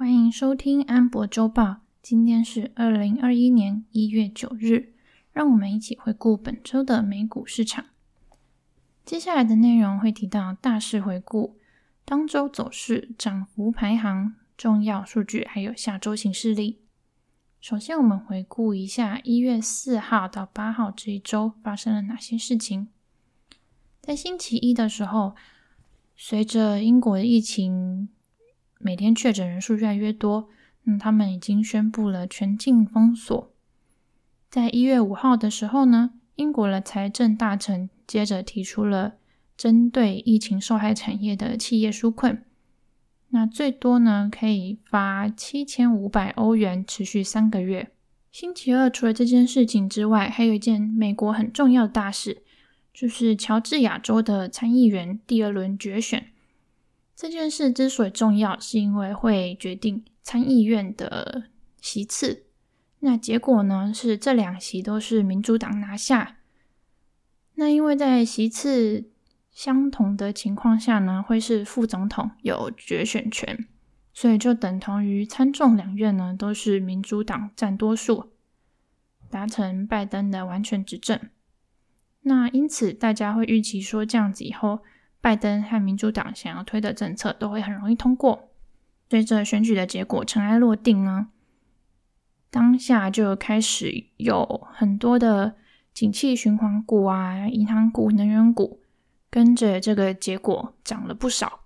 欢迎收听安博周报。今天是二零二一年一月九日，让我们一起回顾本周的美股市场。接下来的内容会提到大势回顾、当周走势、涨幅排行、重要数据，还有下周行事历。首先，我们回顾一下一月四号到八号这一周发生了哪些事情。在星期一的时候，随着英国的疫情每天确诊人数越来越多，那他们已经宣布了全境封锁。在一月五号的时候呢，英国的财政大臣接着提出了针对疫情受害产业的企业纾困。那最多呢，可以发七千五百欧元，持续三个月。星期二除了这件事情之外，还有一件美国很重要的大事，就是乔治亚州的参议员第二轮决选。这件事之所以重要，是因为会决定参议院的席次。那结果呢，是这两席都是民主党拿下。那因为在席次相同的情况下呢，会是副总统有决选权，所以就等同于参众两院呢都是民主党占多数，达成拜登的完全执政。那因此大家会预期说，这样子以后拜登和民主党想要推的政策都会很容易通过。随着选举的结果尘埃落定呢，当下就开始有很多的景气循环股啊、银行股、能源股。跟着这个结果涨了不少。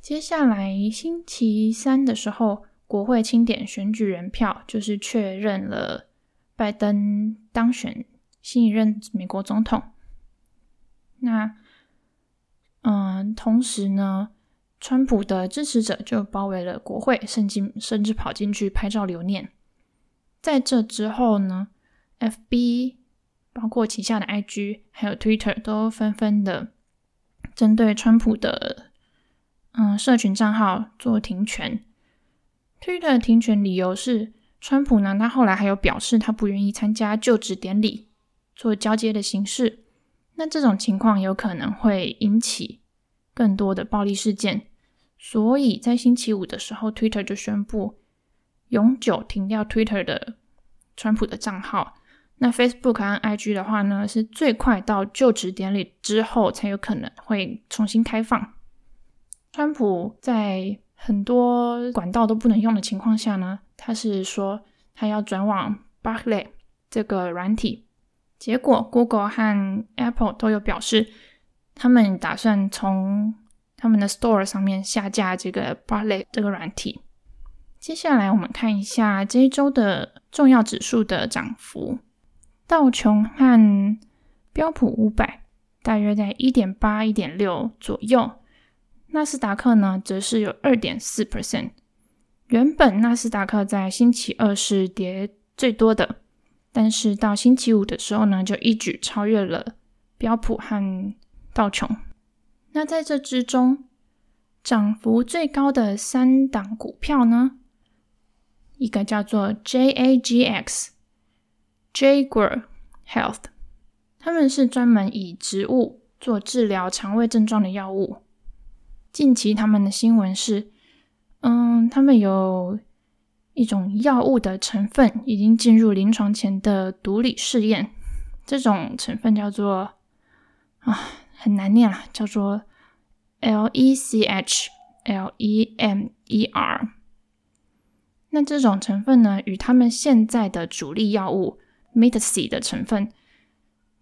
接下来星期三的时候，国会清点选举人票，就是确认了拜登当选新一任美国总统。那，嗯，同时呢，川普的支持者就包围了国会，甚至甚至跑进去拍照留念。在这之后呢，FB。包括旗下的 IG 还有 Twitter 都纷纷的针对川普的嗯社群账号做停权。Twitter 的停权理由是，川普呢，他后来还有表示他不愿意参加就职典礼做交接的形式。那这种情况有可能会引起更多的暴力事件，所以在星期五的时候，Twitter 就宣布永久停掉 Twitter 的川普的账号。那 Facebook 和 IG 的话呢，是最快到就职典礼之后才有可能会重新开放。川普在很多管道都不能用的情况下呢，他是说他要转往 Barley 这个软体。结果 Google 和 Apple 都有表示，他们打算从他们的 Store 上面下架这个 Parler 这个软体。接下来我们看一下这一周的重要指数的涨幅。道琼和标普五百大约在一点八、一点六左右，纳斯达克呢则是有二点四 percent。原本纳斯达克在星期二是跌最多的，但是到星期五的时候呢，就一举超越了标普和道琼。那在这之中，涨幅最高的三档股票呢，一个叫做 JAGX。Jaguar Health，他们是专门以植物做治疗肠胃症状的药物。近期他们的新闻是，嗯，他们有一种药物的成分已经进入临床前的毒理试验。这种成分叫做啊，很难念啊，叫做 LECH Lemer。那这种成分呢，与他们现在的主力药物。Mytesi 的成分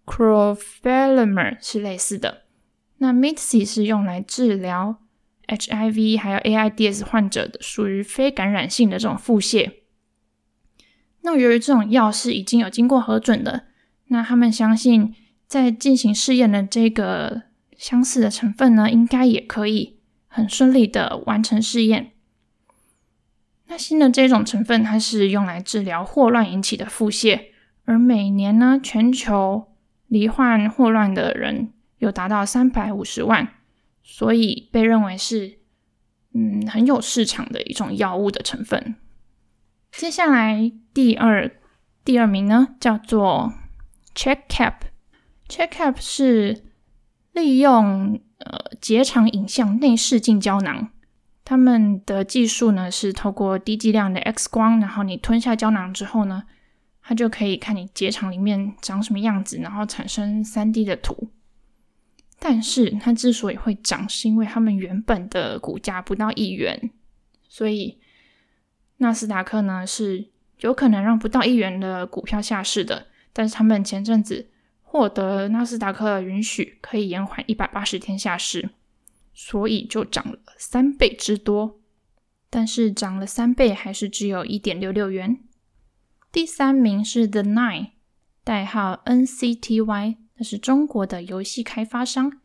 c r o f e l a m e r 是类似的。那 Mytesi 是用来治疗 HIV 还有 AIDS 患者的，属于非感染性的这种腹泻。那由于这种药是已经有经过核准的，那他们相信在进行试验的这个相似的成分呢，应该也可以很顺利的完成试验。那新的这种成分，它是用来治疗霍乱引起的腹泻。而每年呢，全球罹患霍乱的人有达到三百五十万，所以被认为是嗯很有市场的一种药物的成分。接下来第二第二名呢，叫做 CheckCap，CheckCap 是利用呃结肠影像内视镜胶囊他们的技术呢是透过低剂量的 X 光，然后你吞下胶囊之后呢，它就可以看你结肠里面长什么样子，然后产生 3D 的图。但是它之所以会涨，是因为他们原本的股价不到一元，所以纳斯达克呢是有可能让不到一元的股票下市的。但是他们前阵子获得纳斯达克的允许，可以延缓一百八十天下市。所以就涨了三倍之多，但是涨了三倍还是只有一点六六元。第三名是 The Nine，代号 NCTY，那是中国的游戏开发商。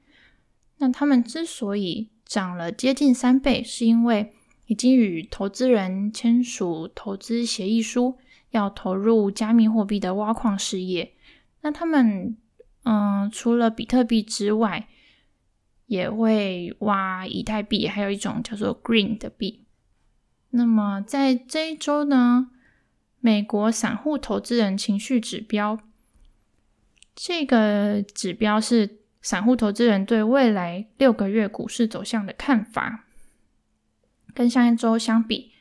那他们之所以涨了接近三倍，是因为已经与投资人签署投资协议书，要投入加密货币的挖矿事业。那他们，嗯，除了比特币之外，也会挖以太币，还有一种叫做 Green 的币。那么在这一周呢，美国散户投资人情绪指标，这个指标是散户投资人对未来六个月股市走向的看法。跟上一周相比，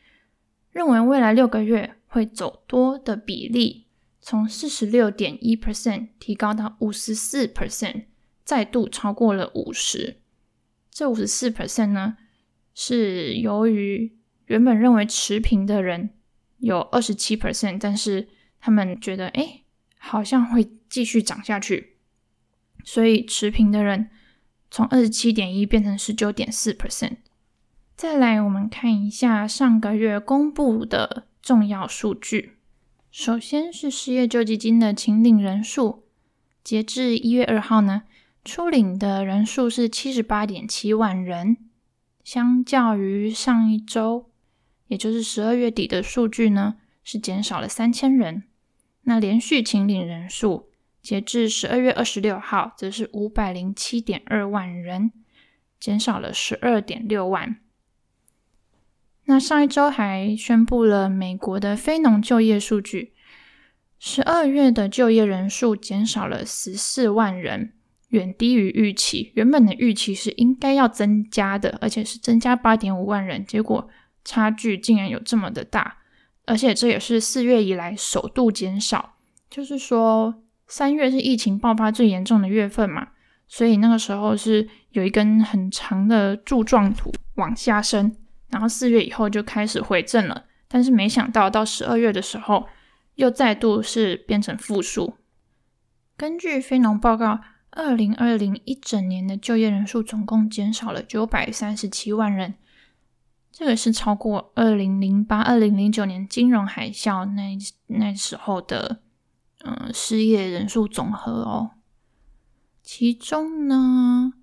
认为未来六个月会走多的比例，从四十六点一 percent 提高到五十四 percent，再度超过了五十。这五十四 percent 呢，是由于原本认为持平的人有二十七 percent，但是他们觉得，哎，好像会继续涨下去，所以持平的人从二十七点一变成十九点四 percent。再来，我们看一下上个月公布的重要数据。首先是失业救济金的请领人数，截至一月二号呢。初领的人数是七十八点七万人，相较于上一周，也就是十二月底的数据呢，是减少了三千人。那连续请领人数，截至十二月二十六号，则是五百零七点二万人，减少了十二点六万。那上一周还宣布了美国的非农就业数据，十二月的就业人数减少了十四万人。远低于预期，原本的预期是应该要增加的，而且是增加八点五万人，结果差距竟然有这么的大，而且这也是四月以来首度减少。就是说，三月是疫情爆发最严重的月份嘛，所以那个时候是有一根很长的柱状图往下伸，然后四月以后就开始回正了，但是没想到到十二月的时候又再度是变成负数。根据非农报告。二零二零一整年的就业人数总共减少了九百三十七万人，这个是超过二零零八、二零零九年金融海啸那那时候的嗯失业人数总和哦。其中呢，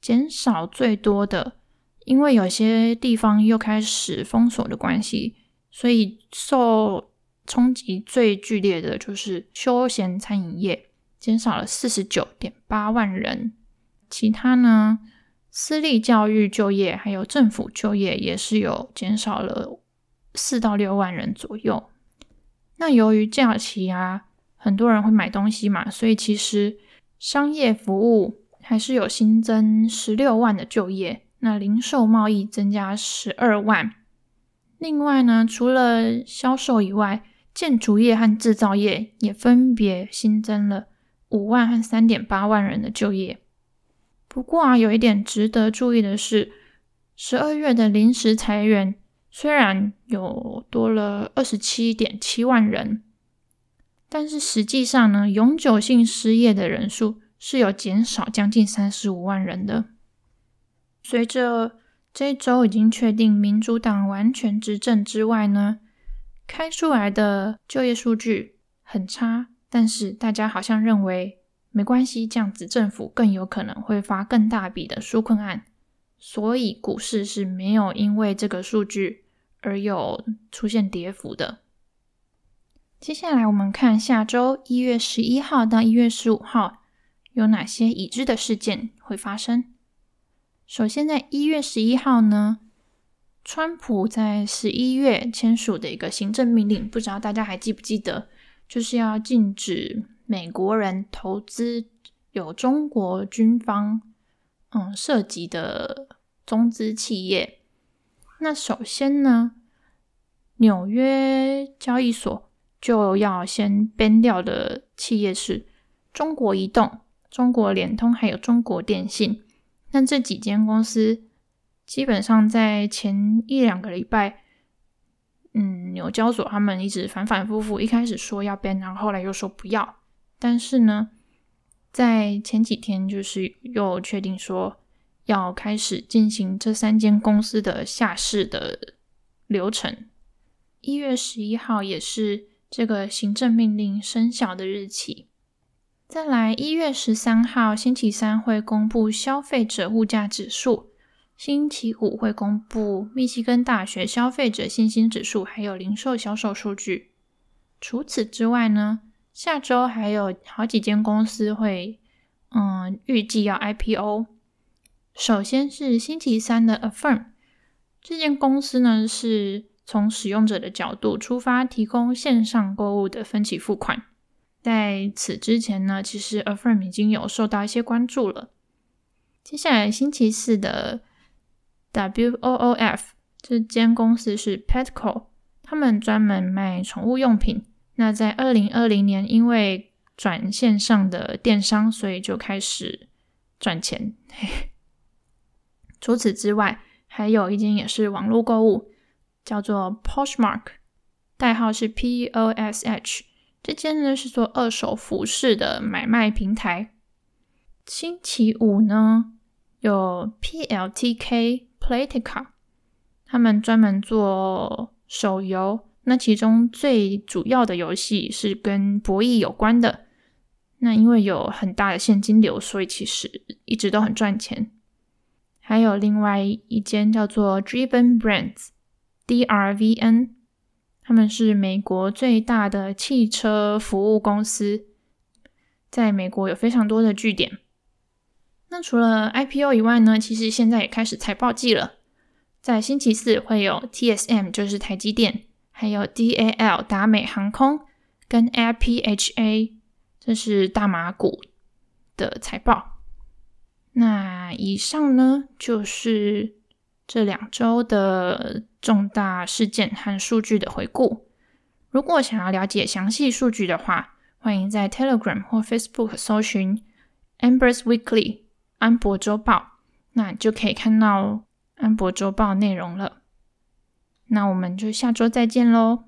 减少最多的，因为有些地方又开始封锁的关系，所以受冲击最剧烈的就是休闲餐饮业。减少了四十九点八万人，其他呢，私立教育就业还有政府就业也是有减少了四到六万人左右。那由于假期啊，很多人会买东西嘛，所以其实商业服务还是有新增十六万的就业。那零售贸易增加十二万。另外呢，除了销售以外，建筑业和制造业也分别新增了。五万和三点八万人的就业。不过啊，有一点值得注意的是，十二月的临时裁员虽然有多了二十七点七万人，但是实际上呢，永久性失业的人数是有减少将近三十五万人的。随着这一周已经确定民主党完全执政之外呢，开出来的就业数据很差。但是大家好像认为没关系，这样子政府更有可能会发更大笔的纾困案，所以股市是没有因为这个数据而有出现跌幅的。接下来我们看下周一月十一号到一月十五号有哪些已知的事件会发生。首先在一月十一号呢，川普在十一月签署的一个行政命令，不知道大家还记不记得？就是要禁止美国人投资有中国军方嗯涉及的中资企业。那首先呢，纽约交易所就要先编掉的企业是中国移动、中国联通还有中国电信。那这几间公司基本上在前一两个礼拜，嗯，纽交所他们一直反反复复，一开始说要编然后后来又说不要。但是呢，在前几天就是又确定说。要开始进行这三间公司的下市的流程。一月十一号也是这个行政命令生效的日期。再来，一月十三号星期三会公布消费者物价指数，星期五会公布密西根大学消费者信心指数，还有零售销售数据。除此之外呢，下周还有好几间公司会，嗯，预计要 IPO。首先是星期三的 Affirm，这间公司呢是从使用者的角度出发，提供线上购物的分期付款。在此之前呢，其实 Affirm 已经有受到一些关注了。接下来星期四的 WOOF，这间公司是 Petco，他们专门卖宠物用品。那在二零二零年，因为转线上的电商，所以就开始赚钱。除此之外，还有一间也是网络购物，叫做 Poshmark，代号是 POSH。这间呢是做二手服饰的买卖平台。星期五呢有 PLTK Playtika，他们专门做手游，那其中最主要的游戏是跟博弈有关的。那因为有很大的现金流，所以其实一直都很赚钱。还有另外一间叫做 Driven Brands DRVN，他们是美国最大的汽车服务公司，在美国有非常多的据点。那除了 IPO 以外呢，其实现在也开始财报季了。在星期四会有 TSM，就是台积电，还有 DAL 达美航空跟 LPHA，这是大马股的财报。那以上呢，就是这两周的重大事件和数据的回顾。如果想要了解详细数据的话，欢迎在 Telegram 或 Facebook 搜寻 Amber's Weekly 安博周报，那就可以看到安博周报内容了。那我们就下周再见喽。